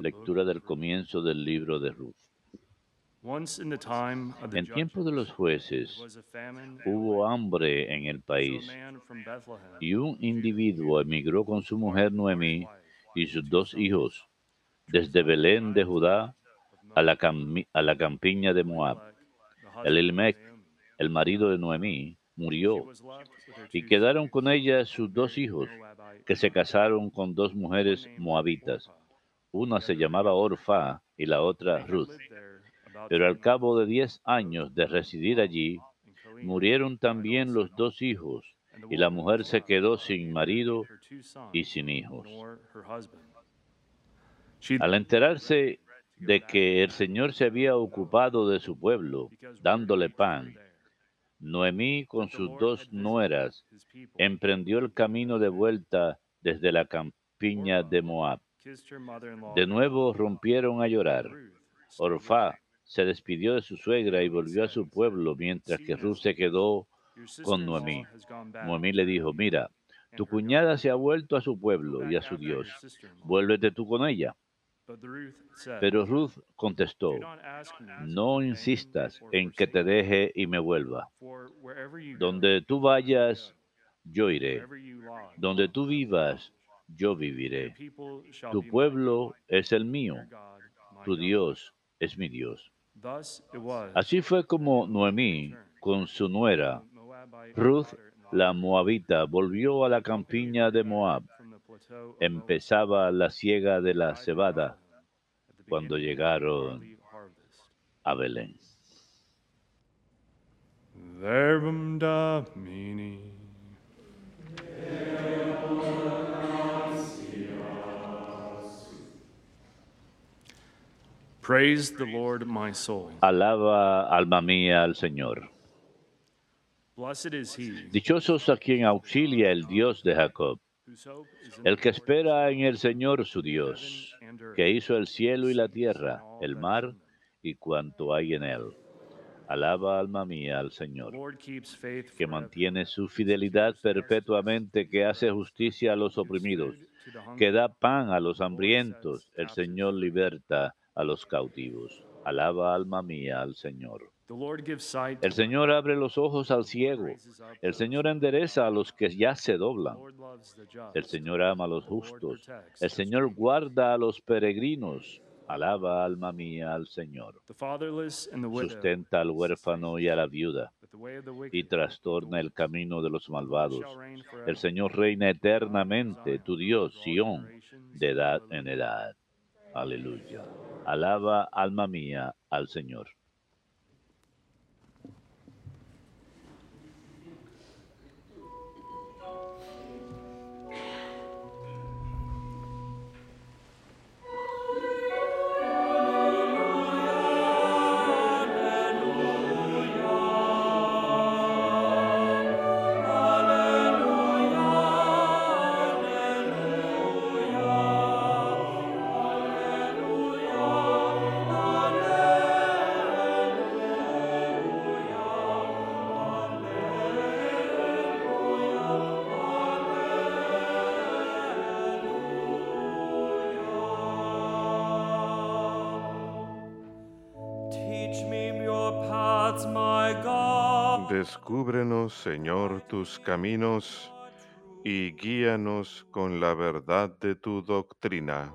Lectura del comienzo del libro de Ruth. Once in the time of the En tiempo de los judges, jueces hubo hambre en el país y un individuo emigró con su mujer Noemí y sus dos hijos desde Belén de Judá a la, cami- a la campiña de Moab. El Elimelech, el marido de Noemí, murió y quedaron con ella sus dos hijos que se casaron con dos mujeres moabitas. Una se llamaba Orfa y la otra Ruth. Pero al cabo de diez años de residir allí, murieron también los dos hijos y la mujer se quedó sin marido y sin hijos. Al enterarse de que el Señor se había ocupado de su pueblo, dándole pan, Noemí con sus dos nueras emprendió el camino de vuelta desde la campiña de Moab. De nuevo rompieron a llorar. Orfá se despidió de su suegra y volvió a su pueblo, mientras que Ruth se quedó con Noemí. Noemí le dijo, mira, tu cuñada se ha vuelto a su pueblo y a su Dios. Vuélvete tú con ella. Pero Ruth contestó, no insistas en que te deje y me vuelva. Donde tú vayas, yo iré. Donde tú vivas, yo viviré. Tu pueblo es el mío. Tu Dios es mi Dios. Así fue como Noemí, con su nuera, Ruth, la moabita, volvió a la campiña de Moab. Empezaba la siega de la cebada cuando llegaron a Belén. Praise the Lord, my soul. Alaba, alma mía, al Señor. Blessed is he Dichosos a quien auxilia el Dios de Jacob, el que espera en el Señor su Dios, que hizo el cielo y la tierra, el mar y cuanto hay en él. Alaba, alma mía, al Señor, que mantiene su fidelidad perpetuamente, que hace justicia a los oprimidos, que da pan a los hambrientos, el Señor liberta a los cautivos. Alaba, alma mía, al Señor. El Señor abre los ojos al ciego, el Señor endereza a los que ya se doblan. El Señor ama a los justos. El Señor guarda a los peregrinos. Alaba, alma mía, al Señor. Sustenta al huérfano y a la viuda y trastorna el camino de los malvados. El Señor reina eternamente, tu Dios, Sión, de edad en edad. Aleluya. Alaba, alma mía, al Señor. Descúbrenos, Señor, tus caminos y guíanos con la verdad de tu doctrina.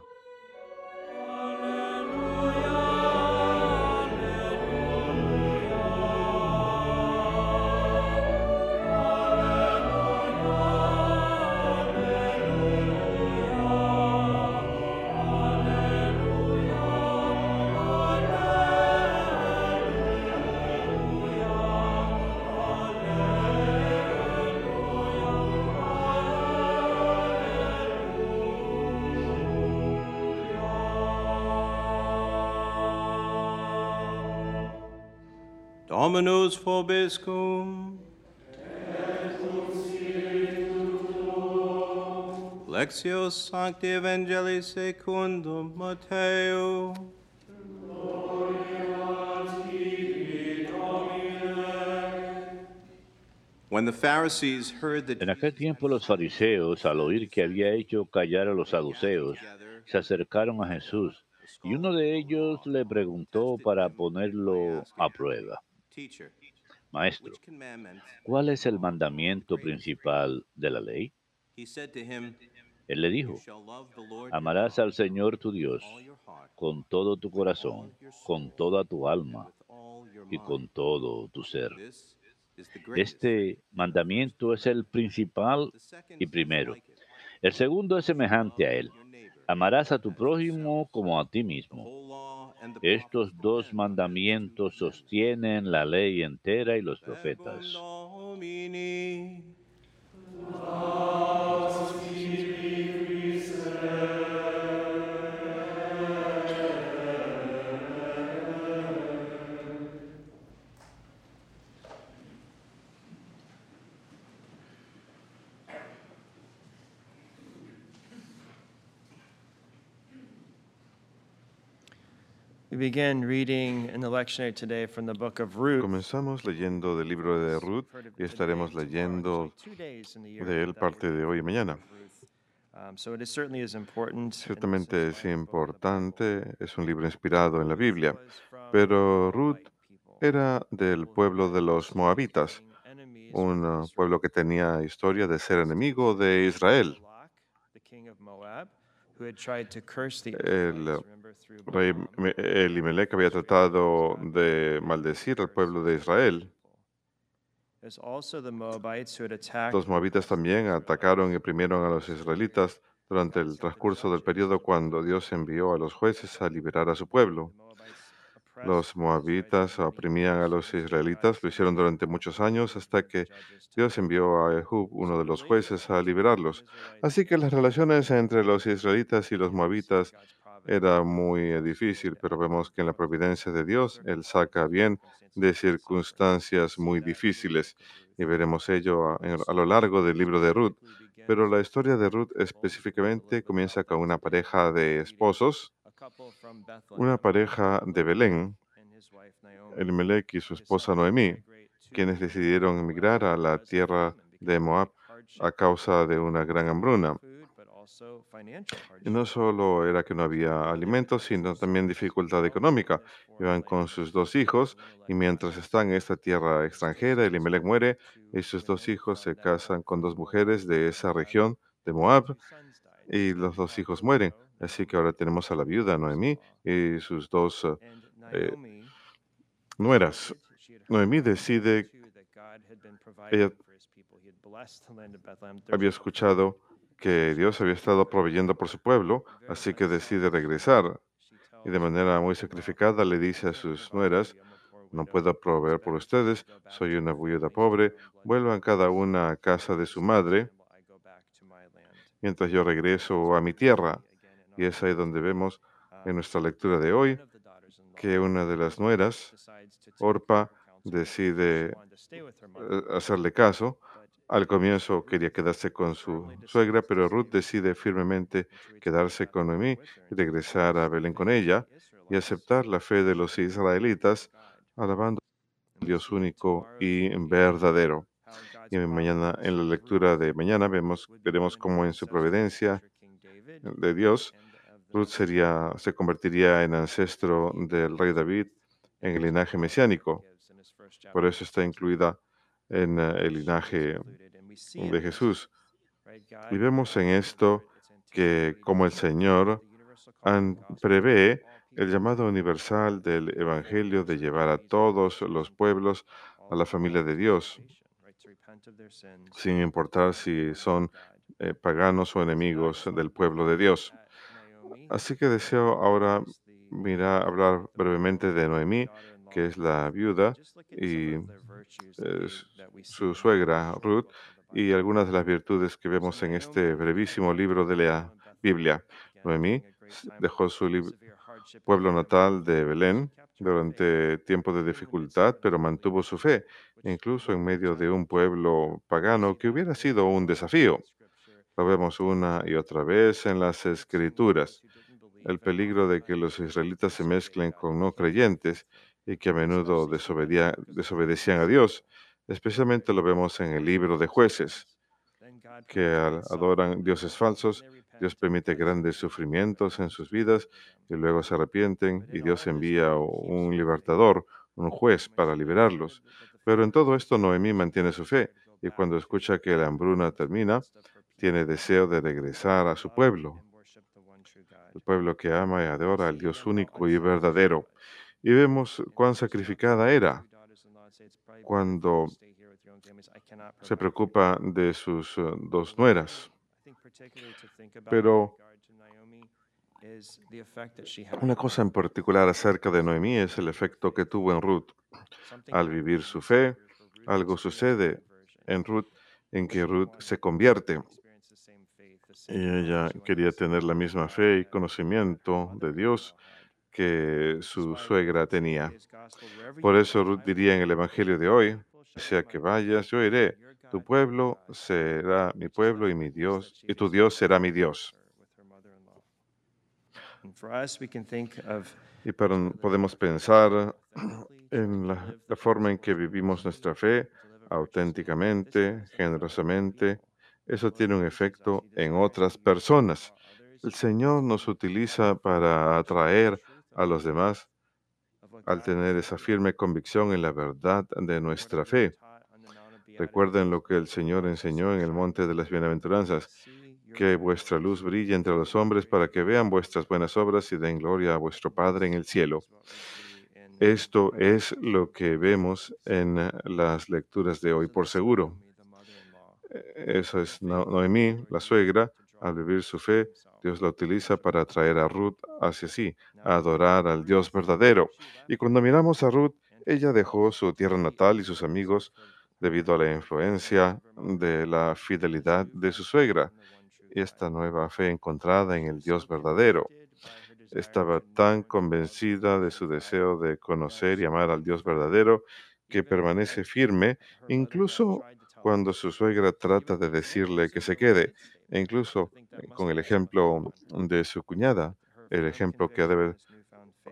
Dominus vobiscum. Sancti Evangelii secundum Matteo. En aquel tiempo los fariseos, al oír que había hecho callar a los saduceos, se acercaron a Jesús y uno de ellos le preguntó para ponerlo a prueba, Maestro, ¿cuál es el mandamiento principal de la ley? Él le dijo, amarás al Señor tu Dios con todo tu corazón, con toda tu alma y con todo tu ser. Este mandamiento es el principal y primero. El segundo es semejante a él. Amarás a tu prójimo como a ti mismo. Estos dos mandamientos sostienen la ley entera y los profetas. Comenzamos leyendo del libro de Ruth y estaremos leyendo de él parte de hoy y mañana. Um. Ciertamente es importante, es un libro inspirado en la Biblia, pero Ruth era del pueblo de los moabitas, un pueblo que tenía historia de ser enemigo de Israel. El rey Me- Elimelech había tratado de maldecir al pueblo de Israel. Los moabitas también atacaron y oprimieron a los israelitas durante el transcurso del periodo cuando Dios envió a los jueces a liberar a su pueblo. Los moabitas oprimían a los israelitas, lo hicieron durante muchos años hasta que Dios envió a Ehud, uno de los jueces, a liberarlos. Así que las relaciones entre los israelitas y los moabitas era muy difícil, pero vemos que en la providencia de Dios Él saca bien de circunstancias muy difíciles y veremos ello a, a lo largo del libro de Ruth. Pero la historia de Ruth específicamente comienza con una pareja de esposos, una pareja de Belén, Elimelech y su esposa Noemí, quienes decidieron emigrar a la tierra de Moab a causa de una gran hambruna. Y no solo era que no había alimentos, sino también dificultad económica. Iban con sus dos hijos y mientras están en esta tierra extranjera, Elimelech muere y sus dos hijos se casan con dos mujeres de esa región de Moab y los dos hijos mueren. Así que ahora tenemos a la viuda Noemí y sus dos eh, eh, nueras. Noemí decide, ella había escuchado que Dios había estado proveyendo por su pueblo, así que decide regresar. Y de manera muy sacrificada le dice a sus nueras, no puedo proveer por ustedes, soy una viuda pobre, vuelvan cada una a casa de su madre, mientras yo regreso a mi tierra. Y es ahí donde vemos en nuestra lectura de hoy que una de las nueras, Orpa, decide eh, hacerle caso. Al comienzo quería quedarse con su suegra, pero Ruth decide firmemente quedarse con Noemí y regresar a Belén con ella y aceptar la fe de los israelitas, alabando al Dios único y verdadero. Y mañana, en la lectura de mañana, vemos, veremos cómo en su providencia de Dios, Ruth sería, se convertiría en ancestro del rey David en el linaje mesiánico. Por eso está incluida en eh, el linaje de Jesús. Y vemos en esto que como el Señor prevé el llamado universal del Evangelio de llevar a todos los pueblos a la familia de Dios, sin importar si son eh, paganos o enemigos del pueblo de Dios. Así que deseo ahora mirar, hablar brevemente de Noemí, que es la viuda, y eh, su suegra Ruth, y algunas de las virtudes que vemos en este brevísimo libro de la Biblia. Noemí dejó su pueblo natal de Belén durante tiempos de dificultad, pero mantuvo su fe, incluso en medio de un pueblo pagano que hubiera sido un desafío. Lo vemos una y otra vez en las escrituras. El peligro de que los israelitas se mezclen con no creyentes y que a menudo desobedecían a Dios. Especialmente lo vemos en el libro de jueces. que adoran dioses falsos, Dios permite grandes sufrimientos en sus vidas y luego se arrepienten y Dios envía un libertador, un juez para liberarlos. Pero en todo esto Noemí mantiene su fe y cuando escucha que la hambruna termina, tiene deseo de regresar a su pueblo, el pueblo que ama y adora al Dios único y verdadero. Y vemos cuán sacrificada era cuando se preocupa de sus eh, dos nueras. Pero una cosa en particular acerca de Noemí es el efecto que tuvo en Ruth. Al vivir su fe, algo sucede en Ruth en que Ruth se convierte. Y ella quería tener la misma fe y conocimiento de Dios que su suegra tenía. Por eso Ruth diría en el Evangelio de hoy, sea que vayas, yo iré. Tu pueblo será mi pueblo y mi Dios, y tu Dios será mi Dios. Y para- podemos pensar en la, la forma en que vivimos nuestra fe auténticamente, generosamente. Eso tiene un efecto en otras personas. El Señor nos utiliza para atraer a los demás al tener esa firme convicción en la verdad de nuestra fe. Recuerden lo que el Señor enseñó en el Monte de las Bienaventuranzas, que vuestra luz brille entre los hombres para que vean vuestras buenas obras y den gloria a vuestro Padre en el cielo. Esto es lo que vemos en las lecturas de hoy, por seguro. Eso es No- Noemí, la suegra, al vivir su fe, Dios la utiliza para atraer a Ruth hacia sí, a adorar al Dios verdadero. Y cuando miramos a Ruth, ella dejó su tierra natal y sus amigos debido a la influencia de la fidelidad de su suegra y esta nueva fe encontrada en el Dios verdadero. Estaba tan convencida de su deseo de conocer y amar al Dios verdadero que permanece firme incluso cuando su suegra trata de decirle que se quede, e incluso eh, con el ejemplo de su cuñada, el ejemplo que debe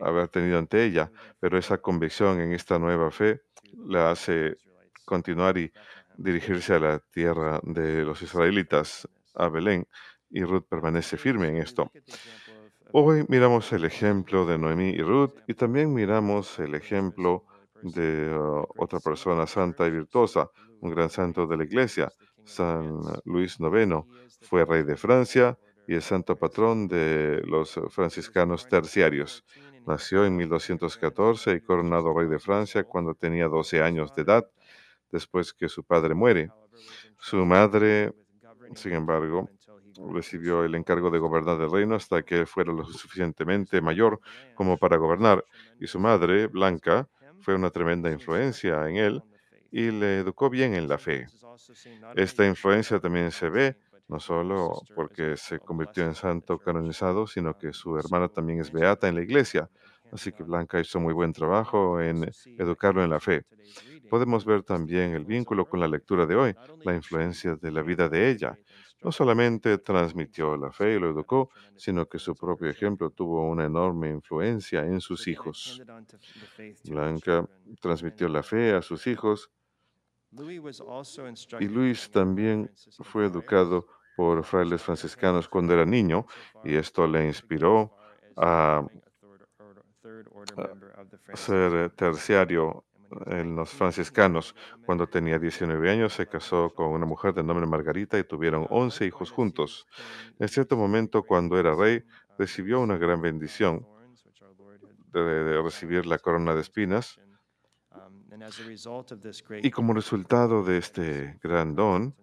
haber tenido ante ella, pero esa convicción en esta nueva fe la hace continuar y dirigirse a la tierra de los israelitas, a Belén, y Ruth permanece firme en esto. Hoy miramos el ejemplo de Noemí y Ruth y también miramos el ejemplo de uh, otra persona santa y virtuosa, un gran santo de la iglesia, San Luis IX. Fue rey de Francia y es santo patrón de los franciscanos terciarios. Nació en 1214 y coronado rey de Francia cuando tenía 12 años de edad, después que su padre muere. Su madre, sin embargo, recibió el encargo de gobernar el reino hasta que fuera lo suficientemente mayor como para gobernar. Y su madre, Blanca, fue una tremenda influencia en él y le educó bien en la fe. Esta influencia también se ve no solo porque se convirtió en santo canonizado, sino que su hermana también es beata en la iglesia. Así que Blanca hizo muy buen trabajo en educarlo en la fe. Podemos ver también el vínculo con la lectura de hoy, la influencia de la vida de ella. No solamente transmitió la fe y lo educó, sino que su propio ejemplo tuvo una enorme influencia en sus hijos. Blanca transmitió la fe a sus hijos y Luis también fue educado por frailes franciscanos cuando era niño y esto le inspiró a ser terciario en los franciscanos. Cuando tenía 19 años se casó con una mujer de nombre Margarita y tuvieron 11 hijos juntos. En cierto momento, cuando era rey, recibió una gran bendición de, de recibir la corona de espinas y como resultado de este gran don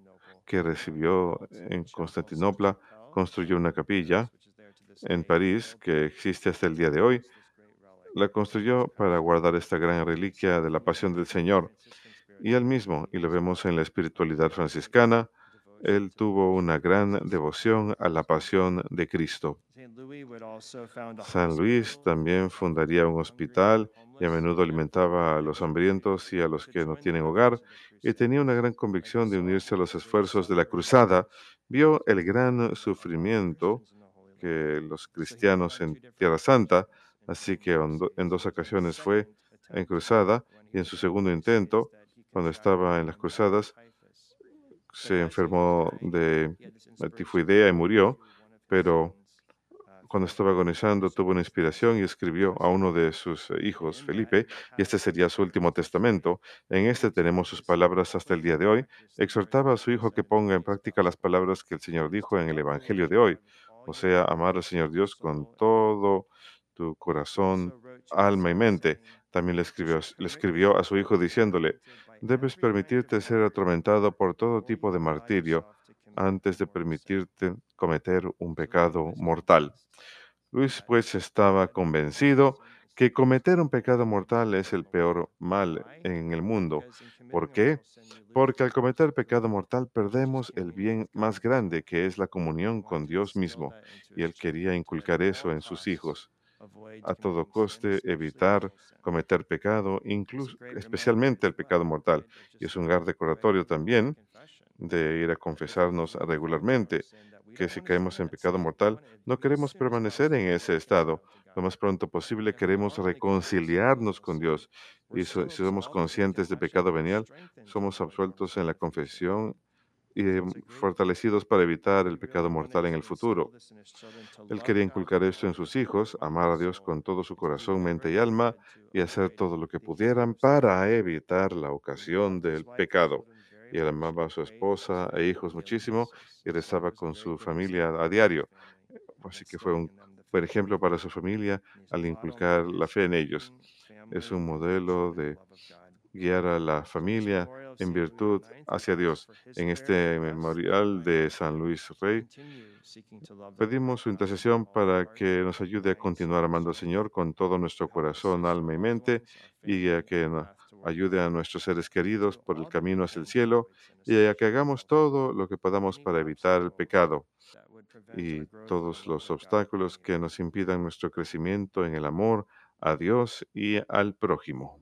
que recibió en Constantinopla, construyó una capilla en París que existe hasta el día de hoy. La construyó para guardar esta gran reliquia de la pasión del Señor. Y él mismo, y lo vemos en la espiritualidad franciscana, él tuvo una gran devoción a la pasión de Cristo. San Luis también fundaría un hospital y a menudo alimentaba a los hambrientos y a los que no tienen hogar, y tenía una gran convicción de unirse a los esfuerzos de la cruzada. Vio el gran sufrimiento que los cristianos en Tierra Santa, así que en do- en dos ocasiones fue en cruzada y en su segundo intento, cuando estaba en las cruzadas, se enfermó de tifoidea y murió, pero cuando estaba agonizando tuvo una inspiración y escribió a uno de sus hijos, Felipe, y este sería su último testamento. En este tenemos sus palabras hasta el día de hoy. Exhortaba a su hijo que ponga en práctica las palabras que el Señor dijo en el Evangelio de hoy, o sea, amar al Señor Dios con todo tu corazón, alma y mente. También le escribió, le escribió a su hijo diciéndole, debes permitirte ser atormentado por todo tipo de martirio antes de permitirte cometer un pecado mortal. Luis pues estaba convencido que cometer un pecado mortal es el peor mal en el mundo. ¿Por qué? Porque al cometer pecado mortal perdemos el bien más grande que es la comunión con Dios mismo. Y él quería inculcar eso en sus hijos. A todo coste evitar cometer pecado, incluso especialmente el pecado mortal. Y es un gran recordatorio también de ir a confesarnos regularmente, que si caemos en pecado mortal, no queremos permanecer en ese estado. Lo más pronto posible queremos reconciliarnos con Dios. Y si somos conscientes de pecado venial, somos absueltos en la confesión y fortalecidos para evitar el pecado mortal en el futuro. Él quería inculcar esto en sus hijos, amar a Dios con todo su corazón, mente y alma, y hacer todo lo que pudieran para evitar la ocasión del pecado. Y él amaba a su esposa e hijos muchísimo y rezaba con su familia a diario. Así que fue un buen ejemplo para su familia al inculcar la fe en ellos. Es un modelo de guiar a la familia en virtud hacia Dios. En este memorial de San Luis Rey, pedimos su intercesión para que nos ayude a continuar amando al Señor con todo nuestro corazón, alma y mente, y a que ayude a nuestros seres queridos por el camino hacia el cielo, y a que hagamos todo lo que podamos para evitar el pecado y todos los obstáculos que nos impidan nuestro crecimiento en el amor a Dios y al prójimo.